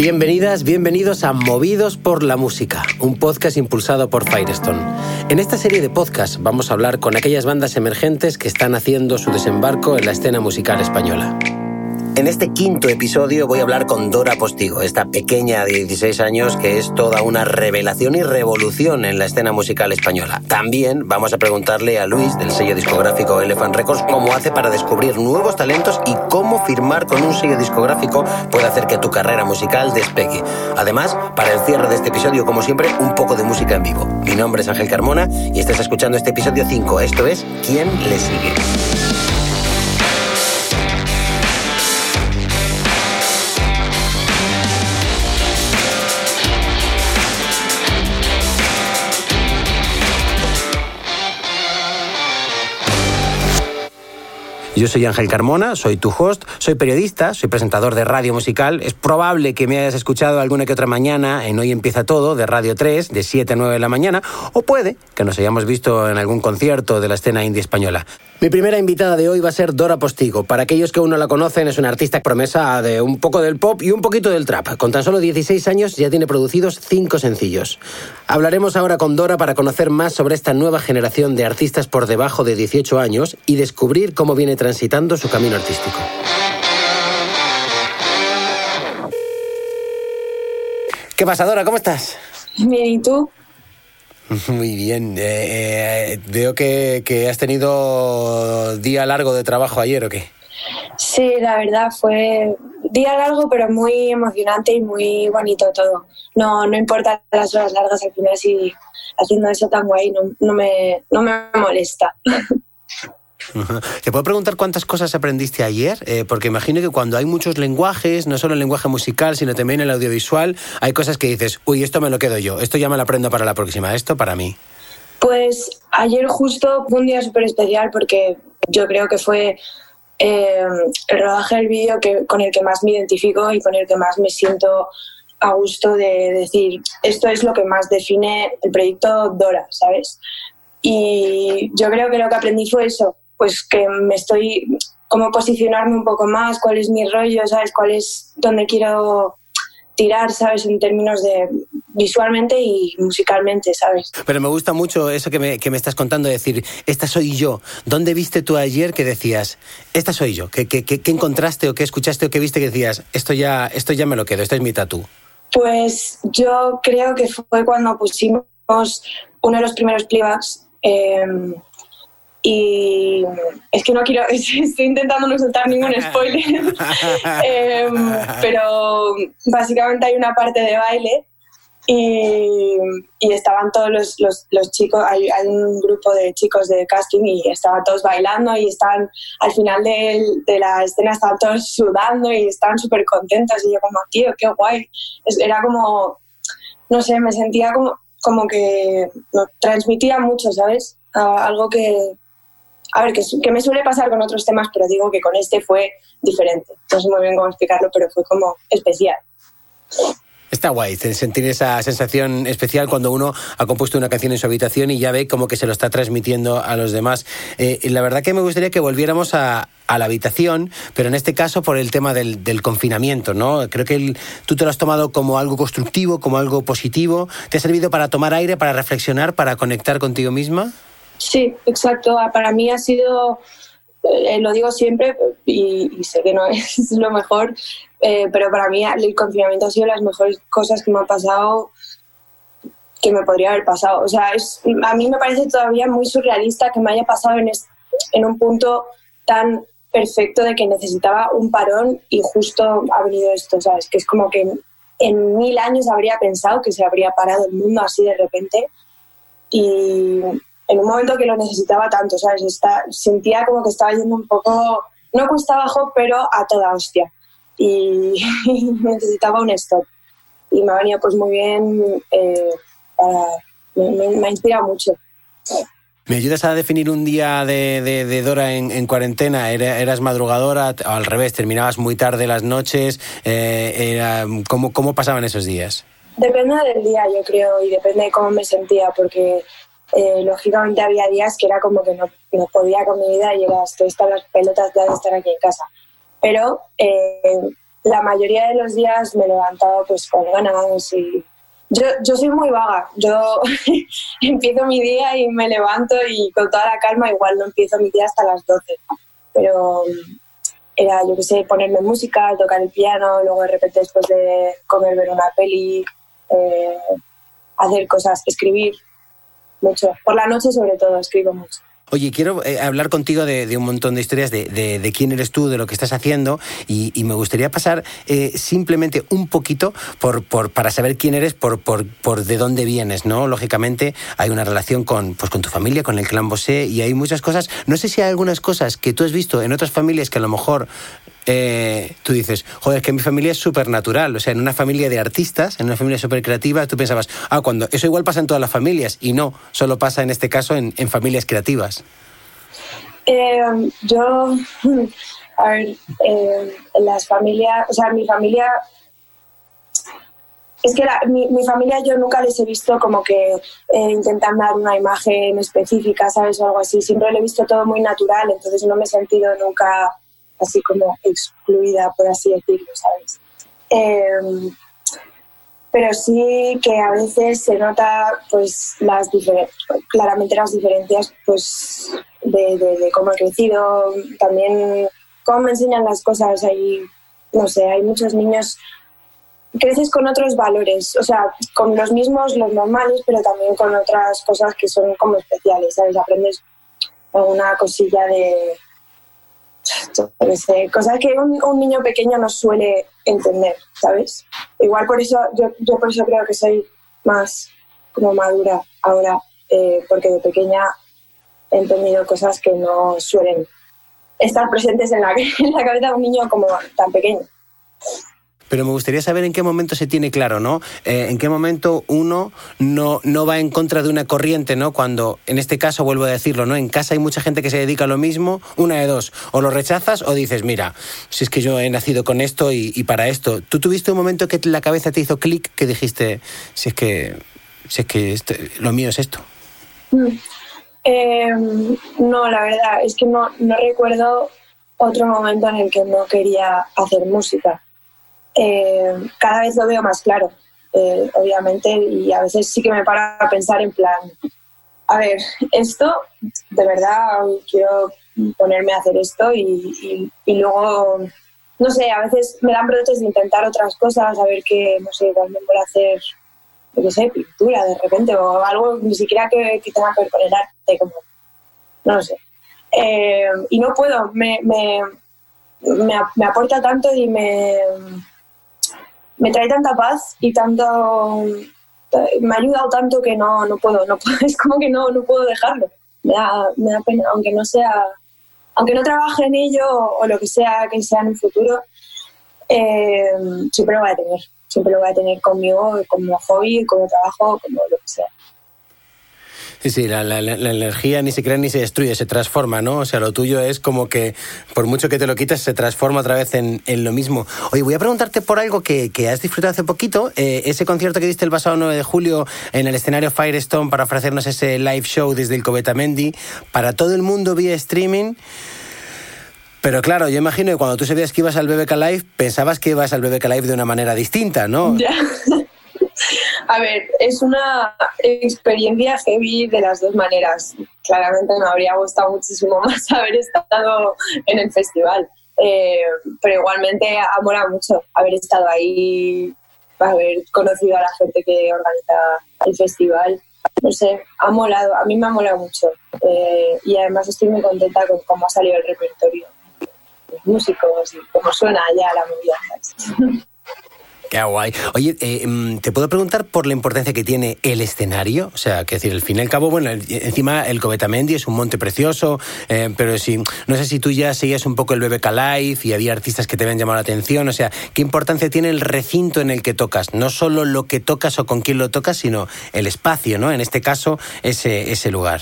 Bienvenidas, bienvenidos a Movidos por la Música, un podcast impulsado por Firestone. En esta serie de podcasts vamos a hablar con aquellas bandas emergentes que están haciendo su desembarco en la escena musical española. En este quinto episodio voy a hablar con Dora Postigo, esta pequeña de 16 años que es toda una revelación y revolución en la escena musical española. También vamos a preguntarle a Luis del sello discográfico Elephant Records cómo hace para descubrir nuevos talentos y cómo firmar con un sello discográfico puede hacer que tu carrera musical despegue. Además, para el cierre de este episodio, como siempre, un poco de música en vivo. Mi nombre es Ángel Carmona y estás escuchando este episodio 5. Esto es ¿Quién le sigue? Yo soy Ángel Carmona, soy tu host, soy periodista, soy presentador de radio musical. Es probable que me hayas escuchado alguna que otra mañana en Hoy Empieza Todo, de Radio 3, de 7 a 9 de la mañana, o puede que nos hayamos visto en algún concierto de la escena indie española. Mi primera invitada de hoy va a ser Dora Postigo. Para aquellos que aún no la conocen, es una artista promesa de un poco del pop y un poquito del trap. Con tan solo 16 años ya tiene producidos 5 sencillos. Hablaremos ahora con Dora para conocer más sobre esta nueva generación de artistas por debajo de 18 años y descubrir cómo viene transitando su camino artístico. ¿Qué pasa, Dora? ¿Cómo estás? Bien, ¿y tú? Muy bien. Eh, eh, veo que, has tenido día largo de trabajo ayer, ¿o qué? Sí, la verdad fue día largo, pero muy emocionante y muy bonito todo. No, no importa las horas largas, al final si haciendo eso tan guay no, no, me, no me molesta. ¿Te puedo preguntar cuántas cosas aprendiste ayer? Eh, porque imagino que cuando hay muchos lenguajes, no solo el lenguaje musical, sino también el audiovisual, hay cosas que dices, uy, esto me lo quedo yo, esto ya me lo aprendo para la próxima, esto para mí. Pues ayer justo fue un día súper especial porque yo creo que fue eh, el rodaje del vídeo con el que más me identifico y con el que más me siento a gusto de decir, esto es lo que más define el proyecto Dora, ¿sabes? Y yo creo que lo que aprendí fue eso, pues que me estoy como posicionarme un poco más, cuál es mi rollo, ¿sabes? Cuál es donde quiero tirar, ¿sabes? En términos de visualmente y musicalmente, ¿sabes? Pero me gusta mucho eso que me, que me estás contando, decir, esta soy yo. ¿Dónde viste tú ayer que decías, esta soy yo? ¿Qué, qué, qué encontraste o qué escuchaste o qué viste que decías, esto ya, esto ya me lo quedo, esto es mi tatú? Pues yo creo que fue cuando pusimos uno de los primeros playbacks. Eh, y es que no quiero, estoy intentando no soltar ningún spoiler, em, pero básicamente hay una parte de baile y, y estaban todos los, los, los chicos, hay, hay, un grupo de chicos de casting y estaban todos bailando y están al final de, de la escena estaban todos sudando y estaban súper contentos y yo como, tío, qué guay. Era como, no sé, me sentía como, como que transmitía mucho, ¿sabes? algo que, a ver, que, me suele pasar con otros temas, pero digo que con este fue diferente. No sé muy bien cómo explicarlo, pero fue como especial. Está guay sentir esa sensación especial cuando uno ha compuesto una canción en su habitación y ya ve como que se lo está transmitiendo a los demás. Eh, la verdad que me gustaría que volviéramos a, la habitación, pero en este caso por el tema del, confinamiento, ¿no? Creo que tú te lo has tomado como algo constructivo, como algo positivo. ¿Te ha servido para tomar aire, para reflexionar, para conectar contigo misma? Sí, exacto. Ah, para mí ha sido, eh, lo digo siempre y, sé que no es lo mejor, eh, pero para mí el confinamiento ha sido las mejores cosas que me han pasado que me podría haber pasado. O sea, a mí me parece todavía muy surrealista que me haya pasado en, en un punto tan perfecto de que necesitaba un parón y justo ha venido esto, ¿sabes? Que es como que en mil años habría pensado que se habría parado el mundo así de repente y, en un momento que lo necesitaba tanto, ¿sabes? Está, sentía como que estaba yendo un poco, no cuesta abajo, pero a toda hostia. Y, necesitaba un stop. Y me ha venido pues muy bien, eh, me, ha inspirado mucho. ¿Me ayudas a definir un día de, Dora en, cuarentena? ¿Eras madrugadora o al revés? ¿Terminabas muy tarde las noches? Eh, era, ¿cómo, ¿Cómo pasaban esos días? Depende del día, yo creo, y depende de cómo me sentía, porque eh, lógicamente había días que era como que no, no podía con mi vida y era, estoy hasta las pelotas de estar aquí en casa. Pero eh, la mayoría de los días me he levantado pues con ganas y yo, yo soy muy vaga. Yo empiezo mi día y me levanto y con toda la calma igual no empiezo mi día hasta las 12. Pero era, yo qué sé, ponerme música, tocar el piano, luego de repente después de comer ver una peli, eh, hacer cosas, escribir mucho. Por la noche sobre todo escribo mucho. Oye, quiero eh, hablar contigo de, un montón de historias de, quién eres tú, de lo que estás haciendo, y, me gustaría pasar eh, simplemente un poquito por, para saber quién eres, por, por, por, de dónde vienes, ¿no? Lógicamente hay una relación con, pues, con tu familia, con el clan Bosé, y hay muchas cosas. No sé si hay algunas cosas que tú has visto en otras familias que a lo mejor eh, tú dices, joder, que mi familia es súper natural. O sea, en una familia de artistas, en una familia súper creativa, tú pensabas, ah, cuando eso igual pasa en todas las familias. Y no, solo pasa en este caso en, familias creativas. Eh, yo, a ver, eh, las familias, o sea, mi familia es que mi, mi, familia yo nunca les he visto como que eh, intentan dar una imagen específica, ¿sabes? O algo así. Siempre lo he visto todo muy natural, entonces no me he sentido nunca así como excluida, por así decirlo, ¿sabes? Em, pero sí que a veces se nota pues las claramente las diferencias pues de, cómo he crecido, también cómo me enseñan las cosas. Hay, no sé, hay muchos niños creces con otros valores, o sea, con los mismos, los normales, pero también con otras cosas que son como especiales, ¿sabes? Aprendes alguna cosilla de, cosas que un, niño pequeño no suele entender, ¿sabes? Igual por eso, yo, yo por eso creo que soy más como madura ahora, eh, porque de pequeña he entendido cosas que no suelen estar presentes en la, en la cabeza de un niño como tan pequeño pero me gustaría saber en qué momento se tiene claro, ¿no? Eh, en qué momento uno no, no va en contra de una corriente, ¿no? Cuando, en este caso, vuelvo a decirlo, ¿no? En casa hay mucha gente que se dedica a lo mismo, una de dos, o lo rechazas o dices, mira, si es que yo he nacido con esto y, para esto. ¿Tú tuviste un momento que la cabeza te hizo clic que dijiste, si es que, si es que lo mío es esto? Mm. Em, no, la verdad, es que no, no recuerdo otro momento en el que no quería hacer música. Eh, cada vez lo veo más claro, eh, obviamente, y a veces sí que me para a pensar en plan, a ver, esto, de verdad, quiero ponerme a hacer esto y, luego, no sé, a veces me dan brotes de intentar otras cosas, a ver qué, no sé, también voy a hacer, no sé, pintura de repente o algo ni siquiera que, tenga que ver con el arte, como, no lo sé. Eh, y no puedo, me, me, me aporta tanto y me, me trae tanta paz y tanto me ha ayudado tanto que no, no puedo, no es como que no, no puedo dejarlo. Me da, me da pena, aunque no sea, aunque no trabaje en ello o, lo que sea que sea en el futuro, eh, siempre lo voy a tener, siempre lo voy a tener conmigo como hobby, como trabajo, como lo que sea. Sí, sí, la, la, energía ni se crea ni se destruye, se transforma, ¿no? O sea, lo tuyo es como que por mucho que te lo quites, se transforma otra vez en, en lo mismo. Oye, voy a preguntarte por algo que, que has disfrutado hace poquito, eh, ese concierto que diste el pasado 9 de julio en el escenario Firestone para ofrecernos ese live show desde el Cobetamendi para todo el mundo vía streaming. Pero claro, yo imagino que cuando tú sabías que ibas al BBK Live, pensabas que ibas al BBK Live de una manera distinta, ¿no? Ya. A ver, es una experiencia heavy de las dos maneras. Claramente me habría gustado muchísimo más haber estado en el festival, eh, pero igualmente ha molado mucho haber estado ahí, haber conocido a la gente que organiza el festival. No sé, ha molado, a mí me ha molado mucho eh, y además estoy muy contenta con cómo ha salido el repertorio, los músicos y cómo suena ya la movida. Qué guay. Oye, eh, mm, ¿te puedo preguntar por la importancia que tiene el escenario? O sea, que decir, al fin y al cabo, bueno, encima el Cobetamendi es un monte precioso, eh, pero si, no sé si tú ya seguías un poco el BBK Live y había artistas que te habían llamado la atención, o sea, ¿qué importancia tiene el recinto en el que tocas? No solo lo que tocas o con quién lo tocas, sino el espacio, ¿no? En este caso, ese, lugar.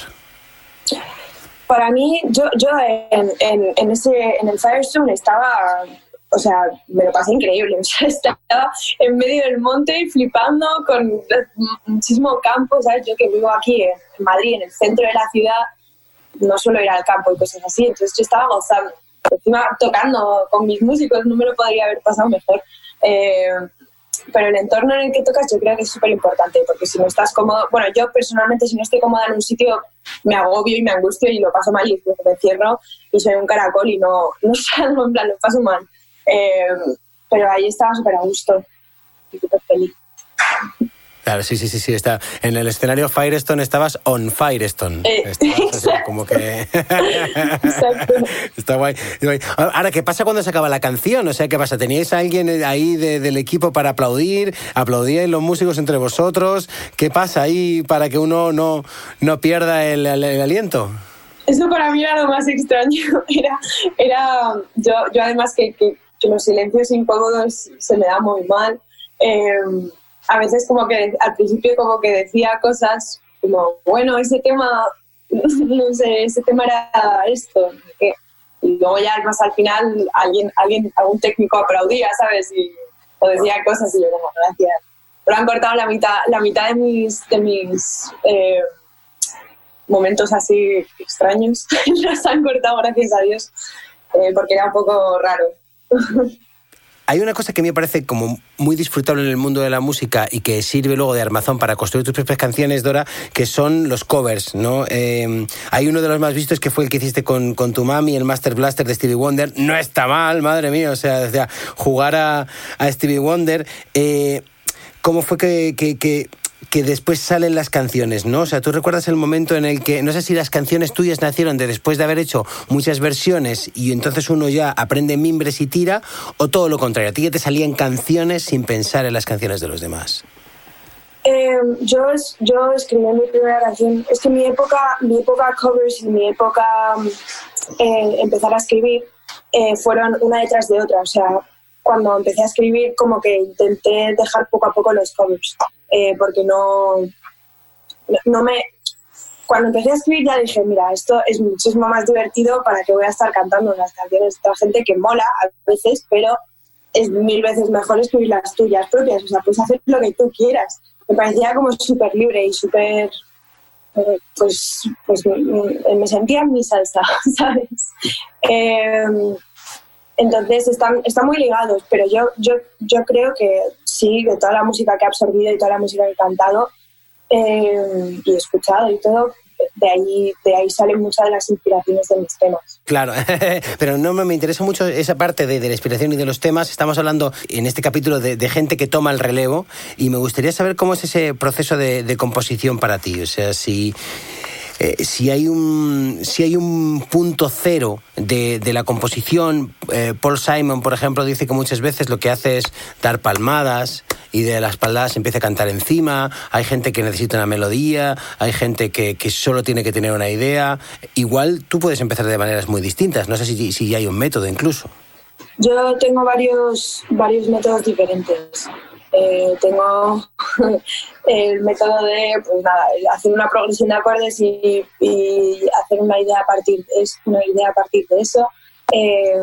Para mí, yo, yo en, en, ese, en el Firestone estaba o sea, me lo pasé increíble. O sea, estaba en medio del monte flipando con muchísimo campo, ¿sabes? Yo que vivo aquí en Madrid, en el centro de la ciudad, no suelo ir al campo y cosas así. Entonces yo estaba gozando. encima tocando con mis músicos, no me lo podría haber pasado mejor. Eh, pero el entorno en el que tocas yo creo que es súper importante, porque si no estás cómodo, bueno, yo personalmente si no estoy cómoda en un sitio me agobio y me angustio y lo paso mal y me cierro y soy un caracol y no, no en plan, lo paso mal. Eh, pero ahí estaba súper a gusto y súper feliz. Claro, sí, sí, sí, sí. Está. En el escenario Firestone estabas on Firestone. Eh, como que. está guay. Ahora, ¿qué pasa cuando se acaba la canción? O sea, ¿qué pasa? ¿Teníais a alguien ahí del equipo para aplaudir? ¿Aplaudíais los músicos entre vosotros? ¿Qué pasa ahí para que uno no, no pierda el, aliento? Eso para mí era lo más extraño. Era, era yo, yo además que, que, los silencios incómodos se me da muy mal. Eh, a veces como que al principio como que decía cosas como, bueno, ese tema, no sé, ese tema era esto, y luego ya más al final alguien, alguien, algún técnico aplaudía, ¿sabes? Y, o decía cosas y yo como, gracias. Pero han cortado la mitad, la mitad de mis, de mis eh, momentos así extraños, los han cortado, gracias a Dios, eh, porque era un poco raro. Hay una cosa que me parece como muy disfrutable en el mundo de la música y que sirve luego de armazón para construir tus propias canciones, Dora, que son los covers, ¿no? Em, hay uno de los más vistos que fue el que hiciste con, tu mami, el Master Blaster de Stevie Wonder. No está mal, madre mía, o sea, jugar a, Stevie Wonder. Eh, ¿Cómo fue que que después salen las canciones, ¿no? O sea, tú recuerdas el momento en el que, no sé si las canciones tuyas nacieron de después de haber hecho muchas versiones y entonces uno ya aprende mimbres y tira, o todo lo contrario, a ti ya te salían canciones sin pensar en las canciones de los demás. Em, yo, yo escribí mi primera canción. Es que mi época, mi época covers y mi época eh, empezar a escribir eh, fueron una detrás de otra. O sea, cuando empecé a escribir, como que intenté dejar poco a poco los covers. Eh, porque no, no me... Cuando empecé a escribir ya dije, mira, esto es muchísimo más divertido para que voy a estar cantando las canciones de otra gente que mola a veces, pero es mil veces mejor escribir las tuyas propias, o sea, puedes hacer lo que tú quieras. Me parecía como súper libre y súper, eh, pues, pues me sentía en mi salsa, ¿sabes? Em, entonces están, están muy ligados, pero yo, yo, yo creo que sí, de toda la música que he absorbido y toda la música que he cantado eh, y escuchado y todo, de ahí, de ahí salen muchas de las inspiraciones de mis temas. Claro, pero no me interesa mucho esa parte de, la inspiración y de los temas. Estamos hablando en este capítulo de, gente que toma el relevo y me gustaría saber cómo es ese proceso de, de composición para ti. O sea, si eh, si, hay un, si hay un punto cero de, la composición, eh, Paul Simon, por ejemplo, dice que muchas veces lo que hace es dar palmadas y de las palmadas empieza a cantar encima, hay gente que necesita una melodía, hay gente que, solo tiene que tener una idea. Igual tú puedes empezar de maneras muy distintas, no sé si, si hay un método incluso. Yo tengo varios, varios métodos diferentes. Eh, tengo el método de pues hacer una progresión de acordes y, hacer una idea a partir de eso, una idea a partir de eso. Eh,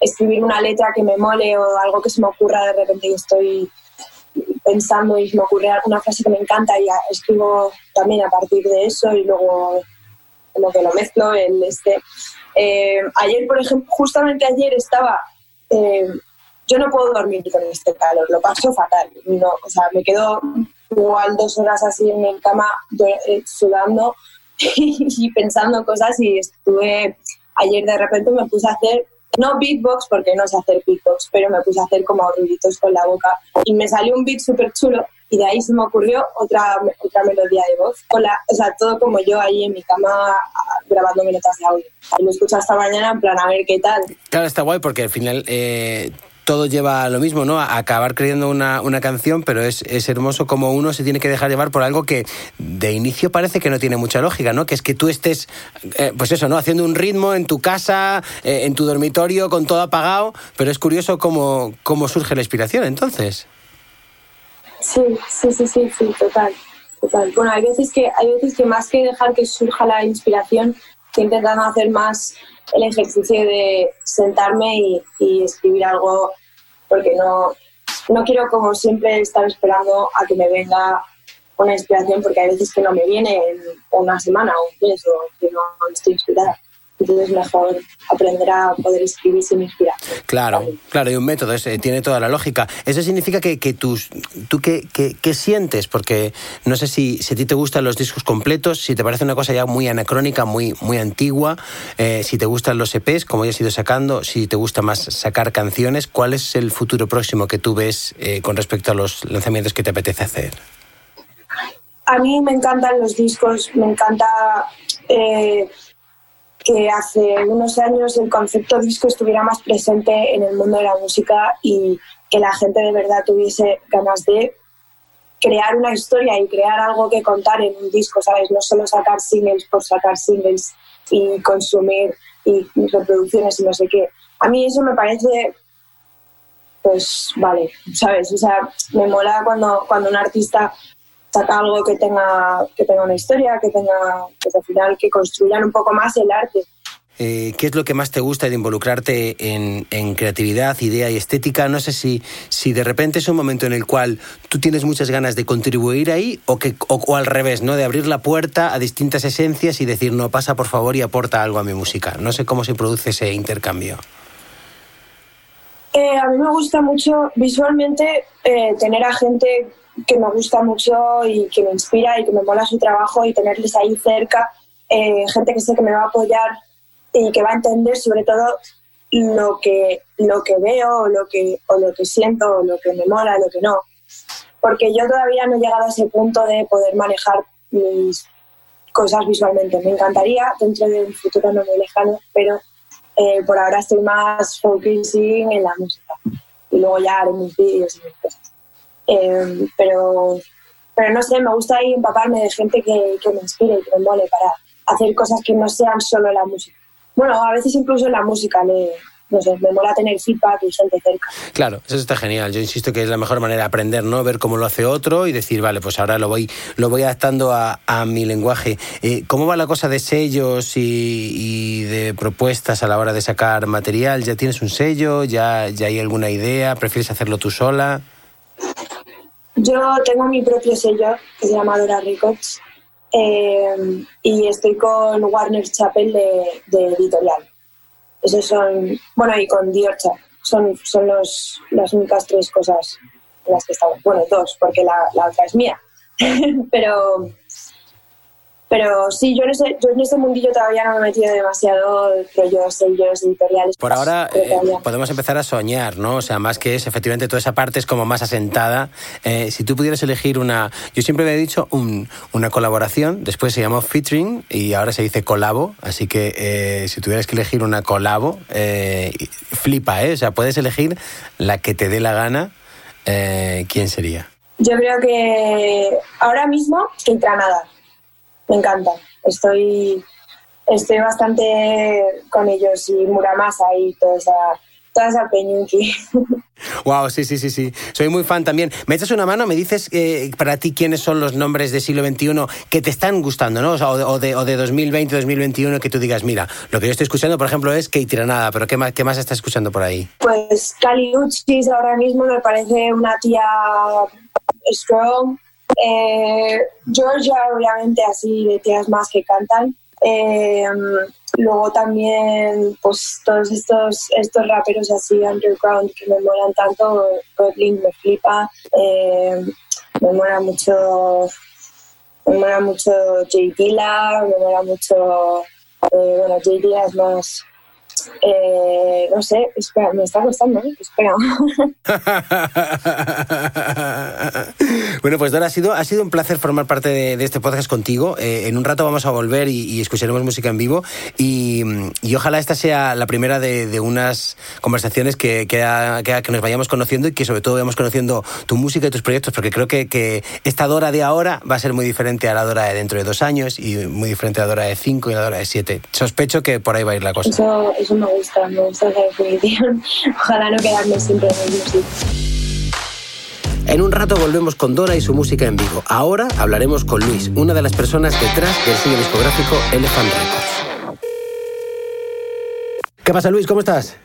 escribir una letra que me mole o algo que se me ocurra de repente y estoy pensando y me ocurre una frase que me encanta y escribo también a partir de eso y luego como que lo mezclo el este eh, ayer por ejemplo justamente ayer estaba yo no puedo dormir con este calor, lo paso fatal. No, o sea, me quedo igual dos horas así en mi cama eh, sudando y pensando cosas y estuve, ayer de repente me puse a hacer, no beatbox porque no sé hacer beatbox, pero me puse a hacer como ruiditos con la boca y me salió un beat súper chulo y de ahí se me ocurrió otra, otra melodía de voz, con la, o sea, todo como yo ahí en mi cama grabando notas de audio. Y lo escucho hasta mañana en plan a ver qué tal. Claro, está guay porque al final eh, todo lleva a lo mismo, ¿no? A acabar creyendo una, una canción, pero es, es, hermoso como uno se tiene que dejar llevar por algo que de inicio parece que no tiene mucha lógica, ¿no? Que es que tú estés, eh, pues eso, ¿no? Haciendo un ritmo en tu casa, eh, en tu dormitorio, con todo apagado, pero es curioso cómo, cómo surge la inspiración entonces. Sí, sí, sí, sí, sí, total, total. Bueno, hay veces que, hay veces que más que dejar que surja la inspiración, estoy intentando hacer más el ejercicio de sentarme y, escribir algo porque no, no quiero como siempre estar esperando a que me venga una inspiración porque hay veces que no me viene en una semana o un mes o que no estoy inspirada. Entonces mejor aprender a poder escribir sin inspirar. Claro, claro, y un método, ese, tiene toda la lógica. Eso significa que, que tus, tú qué, qué, sientes, porque no sé si, si, a ti te gustan los discos completos, si te parece una cosa ya muy anacrónica, muy, muy antigua, eh, si te gustan los EPs, como ya has ido sacando, si te gusta más sacar canciones, ¿cuál es el futuro próximo que tú ves eh, con respecto a los lanzamientos que te apetece hacer? A mí me encantan los discos, me encanta... Eh, que hace unos años el concepto disco estuviera más presente en el mundo de la música y que la gente de verdad tuviese ganas de crear una historia y crear algo que contar en un disco, ¿sabes? No solo sacar singles por sacar singles y consumir y reproducciones y no sé qué. A mí eso me parece, pues vale, ¿sabes? O sea, me mola cuando, cuando un artista saca algo que tenga, que tenga una historia, que tenga, pues al final, que construyan un poco más el arte. Eh, ¿Qué es lo que más te gusta de involucrarte en, en, creatividad, idea y estética? No sé si, si de repente es un momento en el cual tú tienes muchas ganas de contribuir ahí o, que, o, al revés, ¿no? de abrir la puerta a distintas esencias y decir, no, pasa por favor y aporta algo a mi música. No sé cómo se produce ese intercambio. Eh, a mí me gusta mucho visualmente eh, tener a gente que me gusta mucho y que me inspira y que me mola su trabajo y tenerles ahí cerca, eh, gente que sé que me va a apoyar y que va a entender sobre todo lo que, lo que veo o lo que, o lo que siento o lo que me mola, lo que no. Porque yo todavía no he llegado a ese punto de poder manejar mis cosas visualmente. Me encantaría dentro de un futuro no muy lejano, pero eh, por ahora estoy más focusing en la música. Y luego ya haré mis vídeos y mis cosas. Em, pero, pero no sé, me gusta ahí empaparme de gente que, que me inspire y que me mole para hacer cosas que no sean solo la música. Bueno, a veces incluso la música me, no sé, me mola tener feedback y gente cerca. Claro, eso está genial. Yo insisto que es la mejor manera de aprender, ¿no? Ver cómo lo hace otro y decir, vale, pues ahora lo voy, lo voy adaptando a, a mi lenguaje. Eh, ¿Cómo va la cosa de sellos y, y, de propuestas a la hora de sacar material? ¿Ya tienes un sello? ¿Ya, ya hay alguna idea? ¿Prefieres hacerlo tú sola? Yo tengo mi propio sello que se llama Dora Records eh, y estoy con Warner Chappell de, editorial. Esos son, bueno, y con Diorcha. Son, son los, las únicas tres cosas en las que estamos. Bueno, dos, porque la, la otra es mía. Pero pero sí, yo en, ese, yo en ese mundillo todavía no me he metido demasiado rollos, sellos, editoriales. Por ahora eh, podemos empezar a soñar, ¿no? O sea, más que es, efectivamente, toda esa parte es como más asentada. Eh, si tú pudieras elegir una... Yo siempre me he dicho un, una colaboración, después se llamó featuring y ahora se dice colabo, así que eh, si tuvieras que elegir una colabo, flipa, ¿eh? O sea, puedes elegir la que te dé la gana. ¿Quién sería? Yo creo que ahora mismo, Intranada me encanta. Estoy, estoy bastante con ellos y Muramasa y toda esa, toda esa peñuki. Wow, sí, sí, sí, sí. Soy muy fan también. Me echas una mano, me dices eh, para ti quiénes son los nombres del siglo XXI que te están gustando, ¿no? O, de, o de 2020, 2021, que tú digas, mira, lo que yo estoy escuchando, por ejemplo, es Kate Tiranada, pero ¿qué más, qué más estás escuchando por ahí? Pues Kali Uchis ahora mismo me parece una tía strong, eh, Georgia, obviamente, así de tías más que cantan. Eh, luego también, pues todos estos, estos raperos así underground que me molan tanto. Godlin me flipa. Eh, me mola mucho. Me mola mucho J. Dilla, me mola mucho. bueno, J. Dilla es más eh, no sé, espera, me está costando, ¿eh? espera. bueno, pues Dora, ha sido, ha sido un placer formar parte de, este podcast contigo. Eh, en un rato vamos a volver y, escucharemos música en vivo. Y, ojalá esta sea la primera de, unas conversaciones que, que, que, nos vayamos conociendo y que sobre todo vayamos conociendo tu música y tus proyectos, porque creo que, que esta Dora de ahora va a ser muy diferente a la Dora de dentro de dos años y muy diferente a la Dora de cinco y a la Dora de siete. Sospecho que por ahí va a ir la cosa me gusta, me gusta esa definición. Ojalá no quedarme siempre en el sitio. En un rato volvemos con Dora y su música en vivo. Ahora hablaremos con Luis, una de las personas detrás del sello discográfico Elephant Records. ¿Qué pasa, Luis? ¿Cómo estás?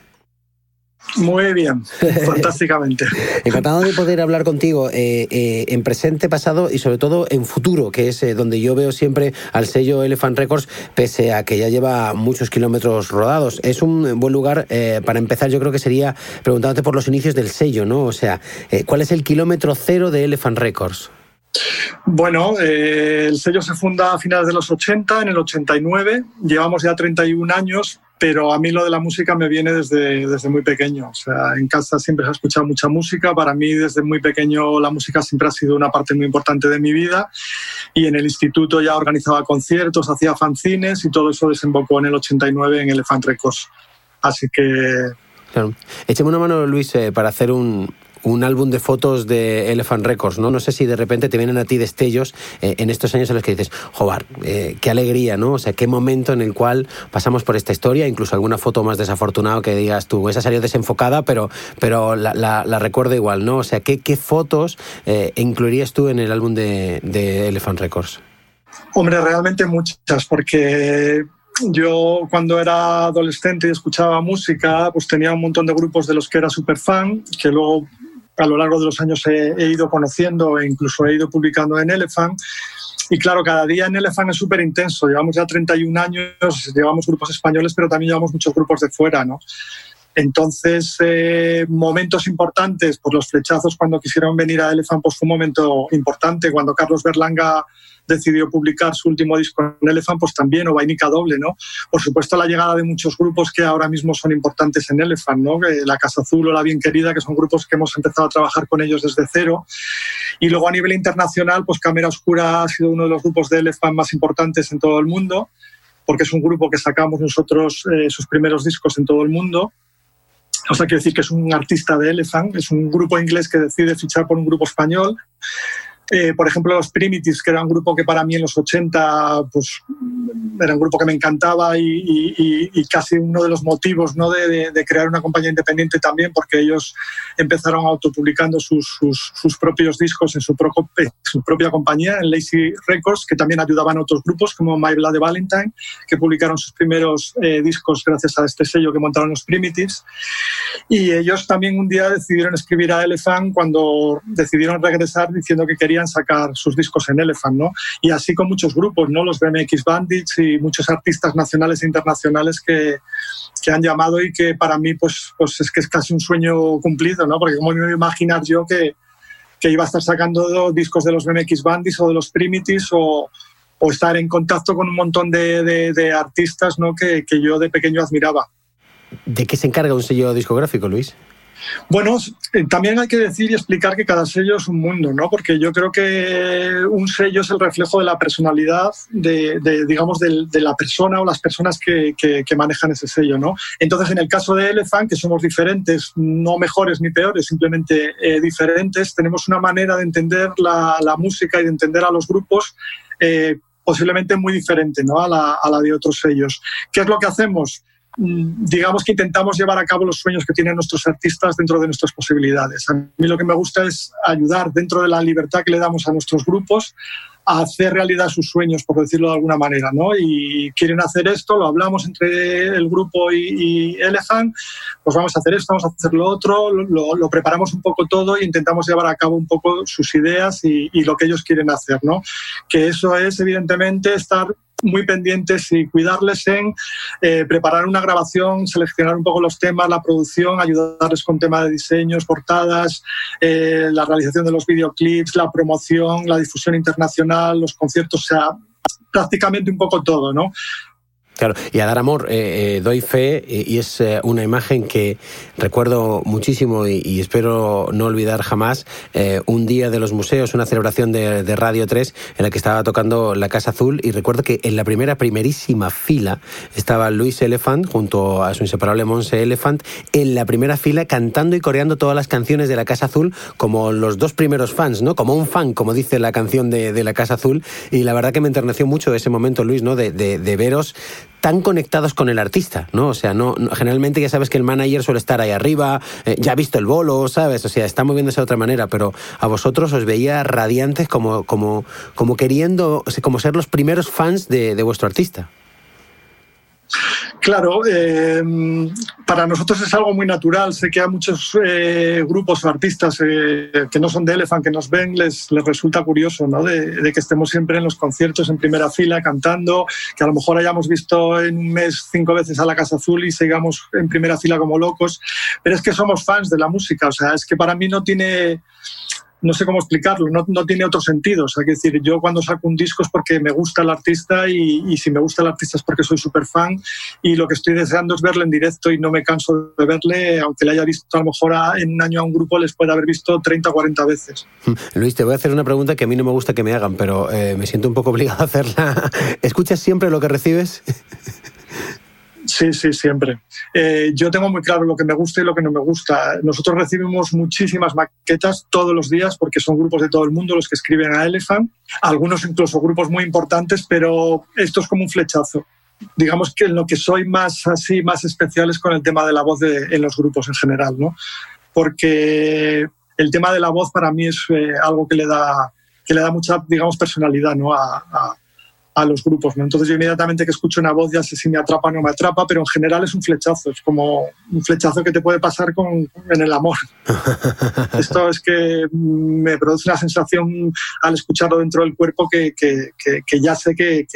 Muy bien, fantásticamente. Encantado de poder hablar contigo eh, eh, en presente, pasado y sobre todo en futuro, que es eh, donde yo veo siempre al sello Elephant Records, pese a que ya lleva muchos kilómetros rodados. Es un buen lugar para empezar, yo creo que sería preguntándote por los inicios del sello, ¿no? O sea, ¿cuál es el kilómetro cero de Elephant Records? Bueno, el sello se funda a finales de los 80, en el 89, llevamos ya 31 años, pero a mí lo de la música me viene desde, desde muy pequeño. O sea, en casa siempre se ha escuchado mucha música. Para mí, desde muy pequeño, la música siempre ha sido una parte muy importante de mi vida. Y en el instituto ya organizaba conciertos, hacía fanzines y todo eso desembocó en el 89 en Elephant Records. Así que Claro. Écheme una mano, Luis, eh, para hacer un, un álbum de fotos de Elephant Records, ¿no? No sé si de repente te vienen a ti destellos eh, en estos años en los que dices, joder, eh, qué alegría, ¿no? O sea, qué momento en el cual pasamos por esta historia, incluso alguna foto más desafortunada que digas tú, esa salió desenfocada, pero, pero la, recuerdo igual, ¿no? O sea, ¿qué, qué fotos eh, incluirías tú en el álbum de, de Elephant Records? Hombre, realmente muchas, porque yo cuando era adolescente y escuchaba música, pues tenía un montón de grupos de los que era súper fan, que luego a lo largo de los años he, ido conociendo e incluso he ido publicando en Elephant. Y claro, cada día en Elephant es súper intenso. Llevamos ya 31 años, llevamos grupos españoles, pero también llevamos muchos grupos de fuera, ¿no? Entonces, eh, momentos importantes, por los flechazos cuando quisieron venir a Elephant, pues fue un momento importante. Cuando Carlos Berlanga decidió publicar su último disco en Elephant, pues también, o Vainica Doble, ¿no? Por supuesto, la llegada de muchos grupos que ahora mismo son importantes en Elephant, ¿no? La Casa Azul o La Bien Querida, que son grupos que hemos empezado a trabajar con ellos desde cero. Y luego a nivel internacional, pues Cámara Oscura ha sido uno de los grupos de Elephant más importantes en todo el mundo, porque es un grupo que sacamos nosotros eh, sus primeros discos en todo el mundo. O sea, quiere decir que es un artista de Elephant, es un grupo inglés que decide fichar por un grupo español. Eh, por ejemplo, los Primitives, que era un grupo que para mí en los 80 pues, era un grupo que me encantaba y, casi uno de los motivos ¿no? de, crear una compañía independiente también, porque ellos empezaron autopublicando sus, sus, propios discos en su, su, propia compañía, en Lazy Records, que también ayudaban a otros grupos como My Blood de Valentine, que publicaron sus primeros eh, discos gracias a este sello que montaron los Primitives. Y ellos también un día decidieron escribir a Elephant cuando decidieron regresar diciendo que querían sacar sus discos en Elephant, ¿no? Y así con muchos grupos, ¿no? Los BMX Y muchos artistas nacionales e internacionales que, que han llamado y que para mí, pues, pues es que es casi un sueño cumplido, ¿no? Porque cómo me imaginar yo que, que iba a estar sacando discos de los BMX Bandits o de los Primitives o, o estar en contacto con un montón de, de, de artistas ¿no? que, que yo de pequeño admiraba. ¿De qué se encarga un sello discográfico, Luis? Bueno, eh, también hay que decir y explicar que cada sello es un mundo, ¿no? Porque yo creo que un sello es el reflejo de la personalidad, de, digamos, de, la persona o las personas que, manejan ese sello, ¿no? Entonces, en el caso de Elephant, que somos diferentes, no mejores ni peores, simplemente eh, diferentes, tenemos una manera de entender la, música y de entender a los grupos eh, posiblemente muy diferente, ¿no? A la, a la de otros sellos. ¿Qué es lo que hacemos? Mm, digamos que intentamos llevar a cabo los sueños que tienen nuestros artistas dentro de nuestras posibilidades. A mí lo que me gusta es ayudar dentro de la libertad que le damos a nuestros grupos hacer realidad sus sueños, por decirlo de alguna manera, ¿no? Y quieren hacer esto, lo hablamos entre el grupo y, y pues vamos a hacer esto, vamos a hacer lo otro, lo, preparamos un poco todo e intentamos llevar a cabo un poco sus ideas y, y lo que ellos quieren hacer, ¿no? Que eso es, evidentemente, estar muy pendientes y cuidarles en eh, preparar una grabación, seleccionar un poco los temas, la producción, ayudarles con temas de diseños, portadas, eh, la realización de los videoclips, la promoción, la difusión internacional, los conciertos, o sea, prácticamente un poco todo, ¿no? Claro, y a dar amor eh, eh, doy fe eh, y es una imagen que recuerdo muchísimo y, espero no olvidar jamás. un día de los museos, una celebración de, Radio 3 en la que estaba tocando la Casa Azul y recuerdo que en la primera, primerísima fila estaba Luis Elephant junto a su inseparable Monse Elephant en la primera fila cantando y coreando todas las canciones de la Casa Azul como los dos primeros fans, ¿no? Como un fan, como dice la canción de, la Casa Azul y la verdad que me enterneció mucho ese momento, Luis, ¿no? de, de veros tan conectados con el artista, ¿no? O sea, no, generalmente ya sabes que el manager suele estar ahí arriba, eh, ya ha visto el bolo, ¿sabes? O sea, está moviéndose de otra manera, pero a vosotros os veía radiantes como, como, como queriendo, como ser los primeros fans de, vuestro artista. Claro, eh, para nosotros es algo muy natural. Sé que a muchos eh, grupos o artistas eh, que no son de Elephant, que nos ven, les, les resulta curioso ¿no? de, que estemos siempre en los conciertos en primera fila cantando, que a lo mejor hayamos visto en un mes cinco veces a la Casa Azul y sigamos en primera fila como locos. Pero es que somos fans de la música. O sea, es que para mí no tiene no sé cómo explicarlo, no, no, tiene otro sentido. O sea, que decir, yo cuando saco un disco es porque me gusta el artista y, si me gusta el artista es porque soy súper fan y lo que estoy deseando es verle en directo y no me canso de verle, aunque le haya visto a lo mejor en un año a un grupo, les puede haber visto 30 o 40 veces. Luis, te voy a hacer una pregunta que a mí no me gusta que me hagan, pero eh, me siento un poco obligado a hacerla. ¿Escuchas siempre lo que recibes? Sí, sí, siempre. Eh, yo tengo muy claro lo que me gusta y lo que no me gusta. Nosotros recibimos muchísimas maquetas todos los días porque son grupos de todo el mundo los que escriben a Elephant, algunos incluso grupos muy importantes, pero esto es como un flechazo. Digamos que en lo que soy más así, más especial es con el tema de la voz de, en los grupos en general, ¿no? Porque el tema de la voz para mí es eh, algo que le da que le da mucha, digamos, personalidad ¿no? a, a a los grupos. ¿no? Entonces yo inmediatamente que escucho una voz ya sé si me atrapa o no me atrapa, pero en general es un flechazo, es como un flechazo que te puede pasar con, en el amor. Esto es que me produce una sensación al escucharlo dentro del cuerpo que, que, que, ya sé que,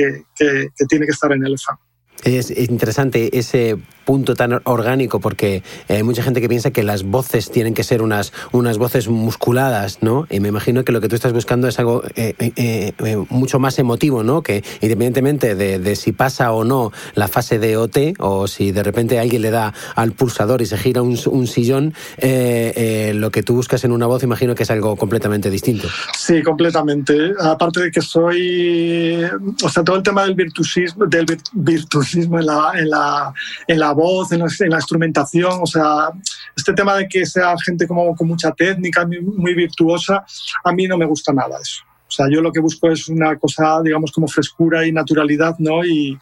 tiene que estar en el fan. Es interesante ese punto tan orgánico porque hay mucha gente que piensa que las voces tienen que ser unas, unas voces musculadas, ¿no? Y me imagino que lo que tú estás buscando es algo eh, eh, eh, mucho más emotivo, ¿no? Que independientemente de, si pasa o no la fase de OT o si de repente alguien le da al pulsador y se gira un, un sillón, lo que tú buscas en una voz imagino que es algo completamente distinto. Sí, completamente. Aparte de que soy, o sea, todo el tema del virtuosismo, del virtuosismo en la, en la, en la voz, en la, en la, instrumentación. O sea, este tema de que sea gente como con mucha técnica, muy virtuosa, a mí no me gusta nada eso. O sea, yo lo que busco es una cosa, digamos, como frescura y naturalidad, ¿no? Y,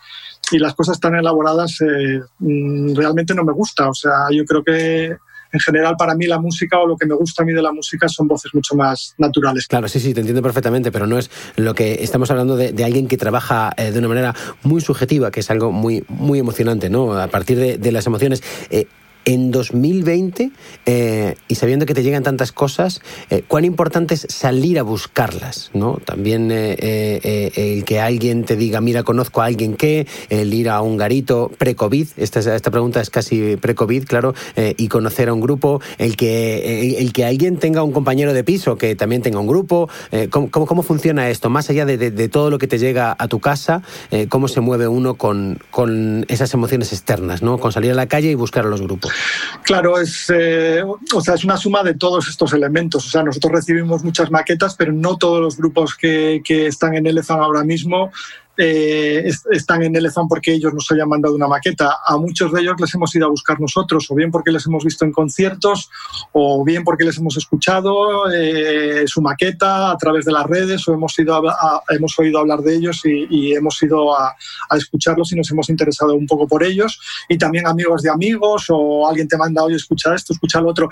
y las cosas tan elaboradas eh, mm, realmente no me gusta. O sea, yo creo que en general para mí la música o lo que me gusta a mí de la música son voces mucho más naturales. Claro, sí, sí, te entiendo perfectamente, pero no es lo que estamos hablando de, alguien que trabaja eh, de una manera muy subjetiva, que es algo muy, muy emocionante, ¿no? A partir de, las emociones. Eh, en 2020, eh, y sabiendo que te llegan tantas cosas, eh, cuán importante es salir a buscarlas, ¿no? También eh, el que alguien te diga, mira, conozco a alguien que, el ir a un garito pre-COVID, esta, esta pregunta es casi pre-COVID, claro, y conocer a un grupo, el que, el, que alguien tenga un compañero de piso que también tenga un grupo, ¿cómo, cómo, funciona esto? Más allá de, de, todo lo que te llega a tu casa, ¿cómo se mueve uno con, con esas emociones externas, ¿no? Con salir a la calle y buscar a los grupos. Claro, es, eh, o sea, es una suma de todos estos elementos. O sea, nosotros recibimos muchas maquetas, pero no todos los grupos que, que están en Elephant ahora mismo eh, están en Elephant porque ellos nos hayan mandado una maqueta. A muchos de ellos les hemos ido a buscar nosotros, o bien porque les hemos visto en conciertos, o bien porque les hemos escuchado eh, su maqueta a través de las redes, o hemos, ido hemos oído hablar de ellos y, hemos ido a, escucharlos y nos hemos interesado un poco por ellos. Y también amigos de amigos, o alguien te manda, oye, escucha esto, escucha lo otro,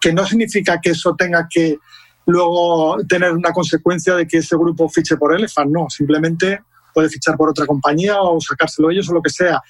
que no significa que eso tenga que luego tener una consecuencia de que ese grupo fiche por Elephant, no, simplemente puede fichar por otra compañía o sacárselo ellos o lo que sea.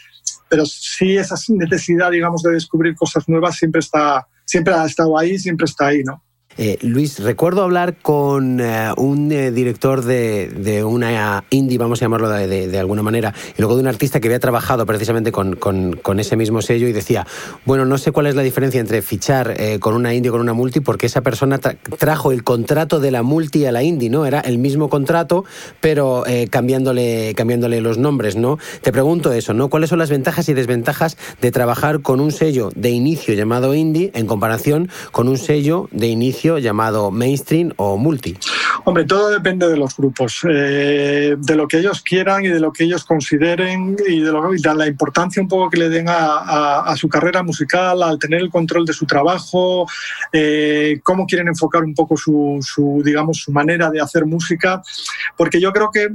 Pero sí esa necesidad, digamos, de descubrir cosas nuevas siempre está, siempre ha estado ahí, siempre está ahí, ¿no? Eh, Luis, recuerdo hablar con eh, un eh, director de, una indie, vamos a llamarlo de, alguna manera, y luego de un artista que había trabajado precisamente con, ese mismo sello y decía, bueno, no sé cuál es la diferencia entre fichar con una indie o con una multi, porque esa persona trajo el contrato de la multi a la indie, ¿no? Era el mismo contrato, pero cambiándole, cambiándole los nombres, ¿no? Te pregunto eso, ¿no? ¿Cuáles son las ventajas y desventajas de trabajar con un sello de inicio llamado indie en comparación con un sello de inicio llamado mainstream o multi? Hombre, todo depende de los grupos, eh, de lo que ellos quieran y de lo que ellos consideren y de, la importancia un poco que le den a, su carrera musical, al tener el control de su trabajo, eh, cómo quieren enfocar un poco su, digamos, su manera de hacer música, porque yo creo que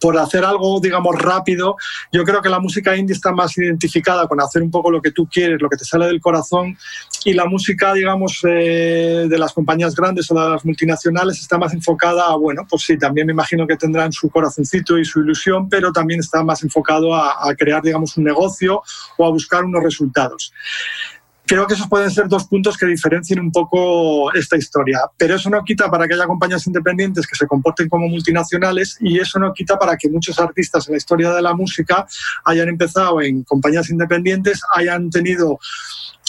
por hacer algo, digamos, rápido, yo creo que la música indie está más identificada con hacer un poco lo que tú quieres, lo que te sale del corazón, y la música, digamos, eh, de las compañías grandes o de las multinacionales está más enfocada a, bueno, pues sí, también me imagino que tendrán su corazoncito y su ilusión, pero también está más enfocado a, a crear, digamos, un negocio o a buscar unos resultados creo que esos pueden ser dos puntos que diferencien un poco esta historia. Pero eso no quita para que haya compañías independientes que se comporten como multinacionales y eso no quita para que muchos artistas en la historia de la música hayan empezado en compañías independientes, hayan tenido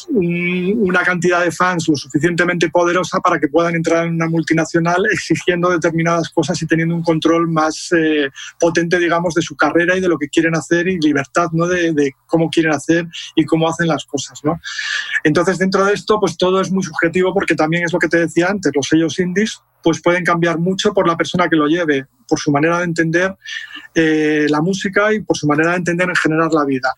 una cantidad de fans lo suficientemente poderosa para que puedan entrar en una multinacional exigiendo determinadas cosas y teniendo un control más eh, potente, digamos, de su carrera y de lo que quieren hacer y libertad, ¿no? De, de, cómo quieren hacer y cómo hacen las cosas, ¿no? Entonces, dentro de esto, pues todo es muy subjetivo porque también es lo que te decía antes, los sellos indies pues pueden cambiar mucho por la persona que lo lleve, por su manera de entender eh, la música y por su manera de entender en general la vida.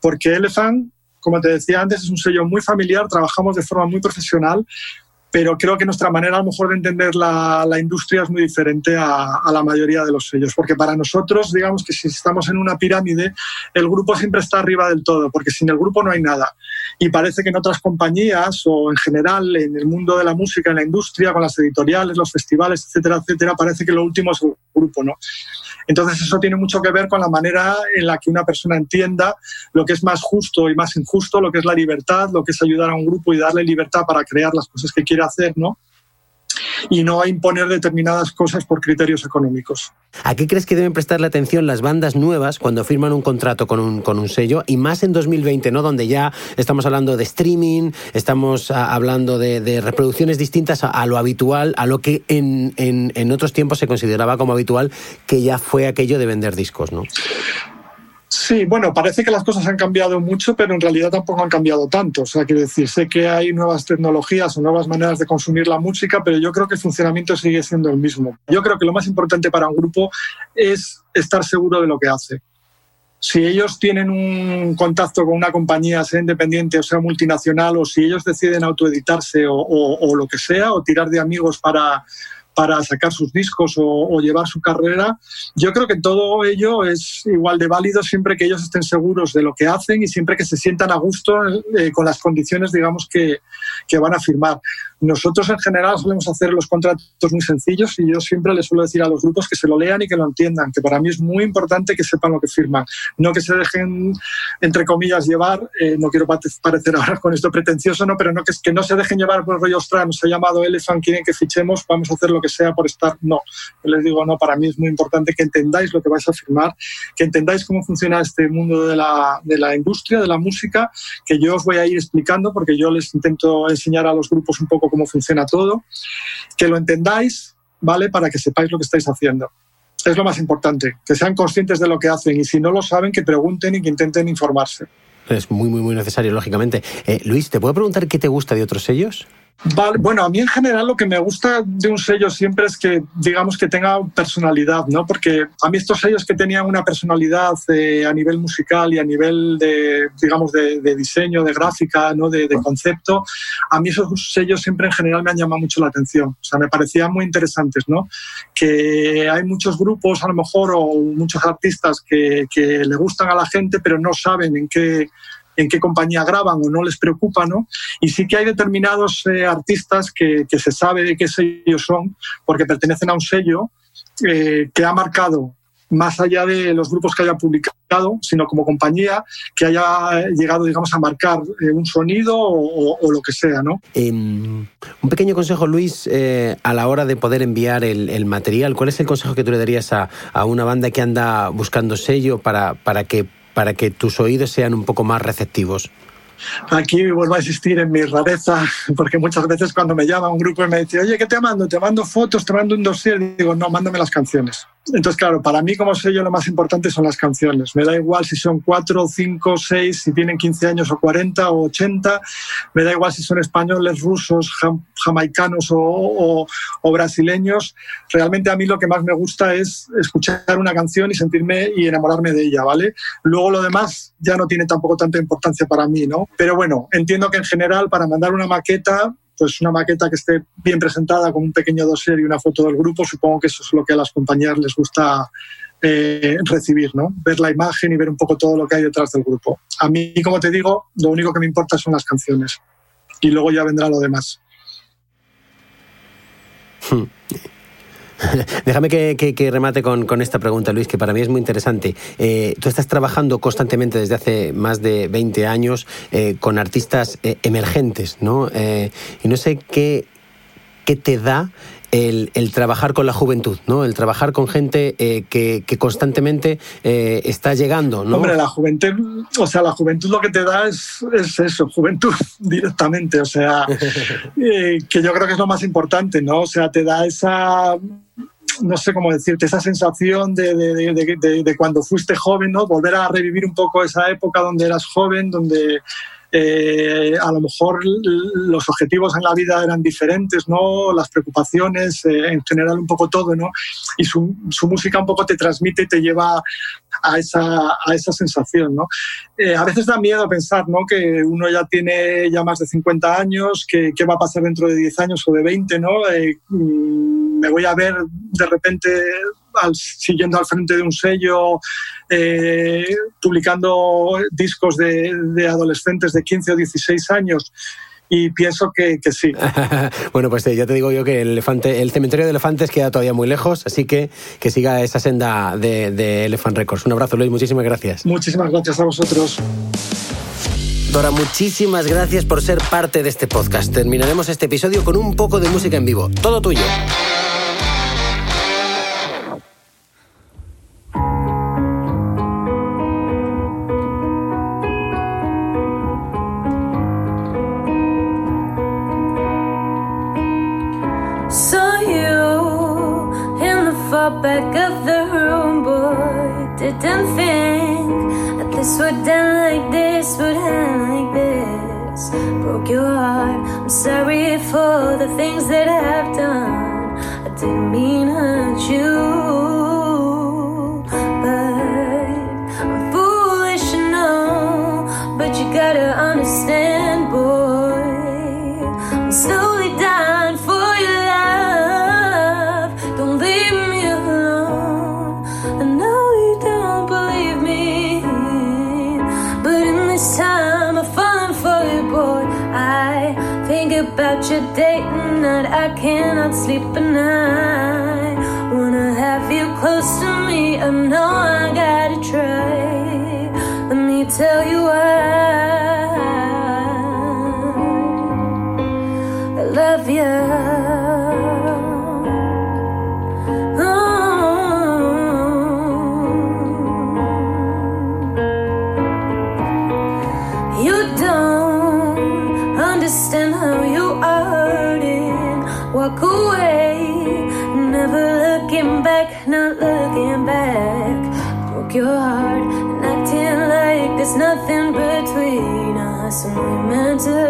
Porque Elephant como te decía antes, es un sello muy familiar, trabajamos de forma muy profesional, pero creo que nuestra manera a lo mejor de entender la, la industria es muy diferente a, a, la mayoría de los sellos, porque para nosotros, digamos que si estamos en una pirámide, el grupo siempre está arriba del todo, porque sin el grupo no hay nada. Y parece que en otras compañías o en general en el mundo de la música, en la industria, con las editoriales, los festivales, etcétera, etcétera, parece que lo último es el grupo, ¿no? Entonces eso tiene mucho que ver con la manera en la que una persona entienda lo que es más justo y más injusto, lo que es la libertad, lo que es ayudar a un grupo y darle libertad para crear las cosas que quiere hacer, ¿no? y no a imponer determinadas cosas por criterios económicos. ¿A qué crees que deben prestarle atención las bandas nuevas cuando firman un contrato con un, con un sello? Y más en 2020, ¿no? Donde ya estamos hablando de streaming, estamos a, hablando de, de, reproducciones distintas a, a, lo habitual, a lo que en, en, en otros tiempos se consideraba como habitual, que ya fue aquello de vender discos, ¿no? Sí, bueno, parece que las cosas han cambiado mucho, pero en realidad tampoco han cambiado tanto. O sea, quiero decir, sé que hay nuevas tecnologías o nuevas maneras de consumir la música, pero yo creo que el funcionamiento sigue siendo el mismo. Yo creo que lo más importante para un grupo es estar seguro de lo que hace. Si ellos tienen un contacto con una compañía, sea independiente o sea multinacional, o si ellos deciden autoeditarse o, o, o lo que sea, o tirar de amigos para, para sacar sus discos o, llevar su carrera. Yo creo que todo ello es igual de válido siempre que ellos estén seguros de lo que hacen y siempre que se sientan a gusto eh, con las condiciones, digamos, que, que van a firmar. Nosotros en general solemos hacer los contratos muy sencillos y yo siempre les suelo decir a los grupos que se lo lean y que lo entiendan, que para mí es muy importante que sepan lo que firman, no que se dejen, entre comillas, llevar, eh, no quiero parecer ahora con esto pretencioso, no, pero no que, no se dejen llevar por el rollo, ostras, nos ha llamado Elephant, quieren que fichemos, vamos a hacer lo que sea por estar, no. Yo les digo, no, para mí es muy importante que entendáis lo que vais a firmar, que entendáis cómo funciona este mundo de la, de la industria, de la música, que yo os voy a ir explicando porque yo les intento enseñar a los grupos un poco cómo funciona todo, que lo entendáis, ¿vale? Para que sepáis lo que estáis haciendo. Es lo más importante, que sean conscientes de lo que hacen y si no lo saben, que pregunten y que intenten informarse. Es muy, muy, muy necesario, lógicamente. Eh, Luis, ¿te puedo preguntar qué te gusta de otros sellos? Bueno, a mí en general lo que me gusta de un sello siempre es que, digamos, que tenga personalidad, ¿no? Porque a mí estos sellos que tenían una personalidad eh, a nivel musical y a nivel de, digamos, de, diseño, de gráfica, ¿no? De, concepto, a mí esos sellos siempre en general me han llamado mucho la atención. O sea, me parecían muy interesantes, ¿no? Que hay muchos grupos, a lo mejor, o muchos artistas que le gustan a la gente, pero no saben en qué en qué compañía graban o no les preocupa, ¿no? Y sí que hay determinados eh, artistas que, se sabe de qué sellos son porque pertenecen a un sello eh, que ha marcado más allá de los grupos que haya publicado, sino como compañía que haya llegado, digamos, a marcar eh, un sonido o, lo que sea, ¿no? Eh, un pequeño consejo, Luis, a la hora de poder enviar el, el, material. ¿Cuál es el consejo que tú le darías a, a una banda que anda buscando sello para, para que para que tus oídos sean un poco más receptivos? Aquí vuelvo a insistir en mi rareza, porque muchas veces cuando me llama un grupo y me dice, oye, ¿qué te mando? ¿Te mando fotos? ¿Te mando un dossier? Digo, no, mándame las canciones. Entonces, claro, para mí como sello lo más importante son las canciones. Me da igual si son cuatro, cinco, seis, si tienen 15 años o 40 o 80. Me da igual si son españoles, rusos, jam jamaicanos o, o, brasileños. Realmente a mí lo que más me gusta es escuchar una canción y sentirme y enamorarme de ella, ¿vale? Luego lo demás ya no tiene tampoco tanta importancia para mí, ¿no? Pero bueno, entiendo que en general para mandar una maqueta pues una maqueta que esté bien presentada con un pequeño dossier y una foto del grupo, supongo que eso es lo que a las compañías les gusta eh, recibir, ¿no? ver la imagen y ver un poco todo lo que hay detrás del grupo. A mí, como te digo, lo único que me importa son las canciones y luego ya vendrá lo demás. Hmm. Déjame que, remate con, esta pregunta, Luis, que para mí es muy interesante. Eh, tú estás trabajando constantemente desde hace más de 20 años eh, con artistas eh, emergentes, ¿no? y no sé qué, qué te da el, trabajar con la juventud, ¿no? El trabajar con gente que, constantemente está llegando, ¿no? Hombre, la juventud, o sea, la juventud lo que te da es, es eso, juventud directamente, o sea, que yo creo que es lo más importante, ¿no? O sea, te da esa no sé cómo decirte, esa sensación de, de, cuando fuiste joven, ¿no? Volver a revivir un poco esa época donde eras joven, donde eh, a lo mejor los objetivos en la vida eran diferentes, ¿no? Las preocupaciones, eh, en general un poco todo, ¿no? Y su, su, música un poco te transmite y te lleva a esa, a esa sensación, ¿no? Eh, a veces da miedo pensar, ¿no? Que uno ya tiene ya más de 50 años, que qué va a pasar dentro de 10 años o de 20, ¿no? Mm, me voy a ver de repente siguiendo al frente de un sello, eh, publicando discos de, adolescentes de 15 o 16 años y pienso que, sí. bueno, pues eh, ya te digo yo que el, elefante, el cementerio de elefantes queda todavía muy lejos, así que que siga esa senda de, de Elephant Records. Un abrazo, Luis, muchísimas gracias. Muchísimas gracias a vosotros. Dora, muchísimas gracias por ser parte de este podcast. Terminaremos este episodio con un poco de música en vivo. Todo tuyo. I cannot sleep at night. Wanna have you close to me. I know to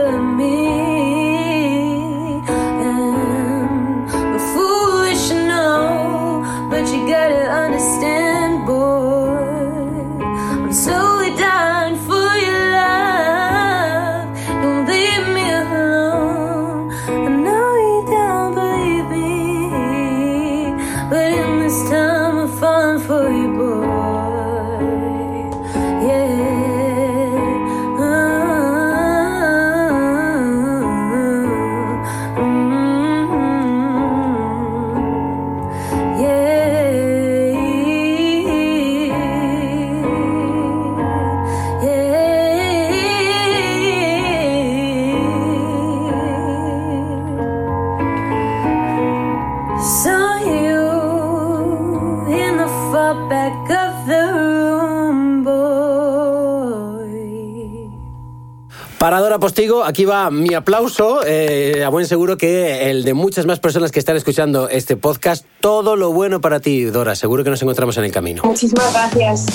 Postigo, aquí va mi aplauso, eh, a buen seguro que el de muchas más personas que están escuchando este podcast. Todo lo bueno para ti, Dora. Seguro que nos encontramos en el camino. Muchísimas gracias.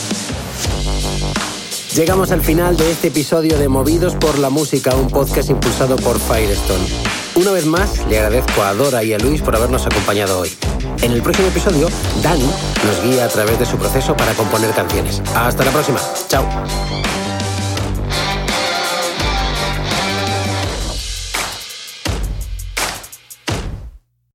Llegamos al final de este episodio de Movidos por la Música, un podcast impulsado por Firestone. Una vez más, le agradezco a Dora y a Luis por habernos acompañado hoy. En el próximo episodio, Dani nos guía a través de su proceso para componer canciones. Hasta la próxima. Chao.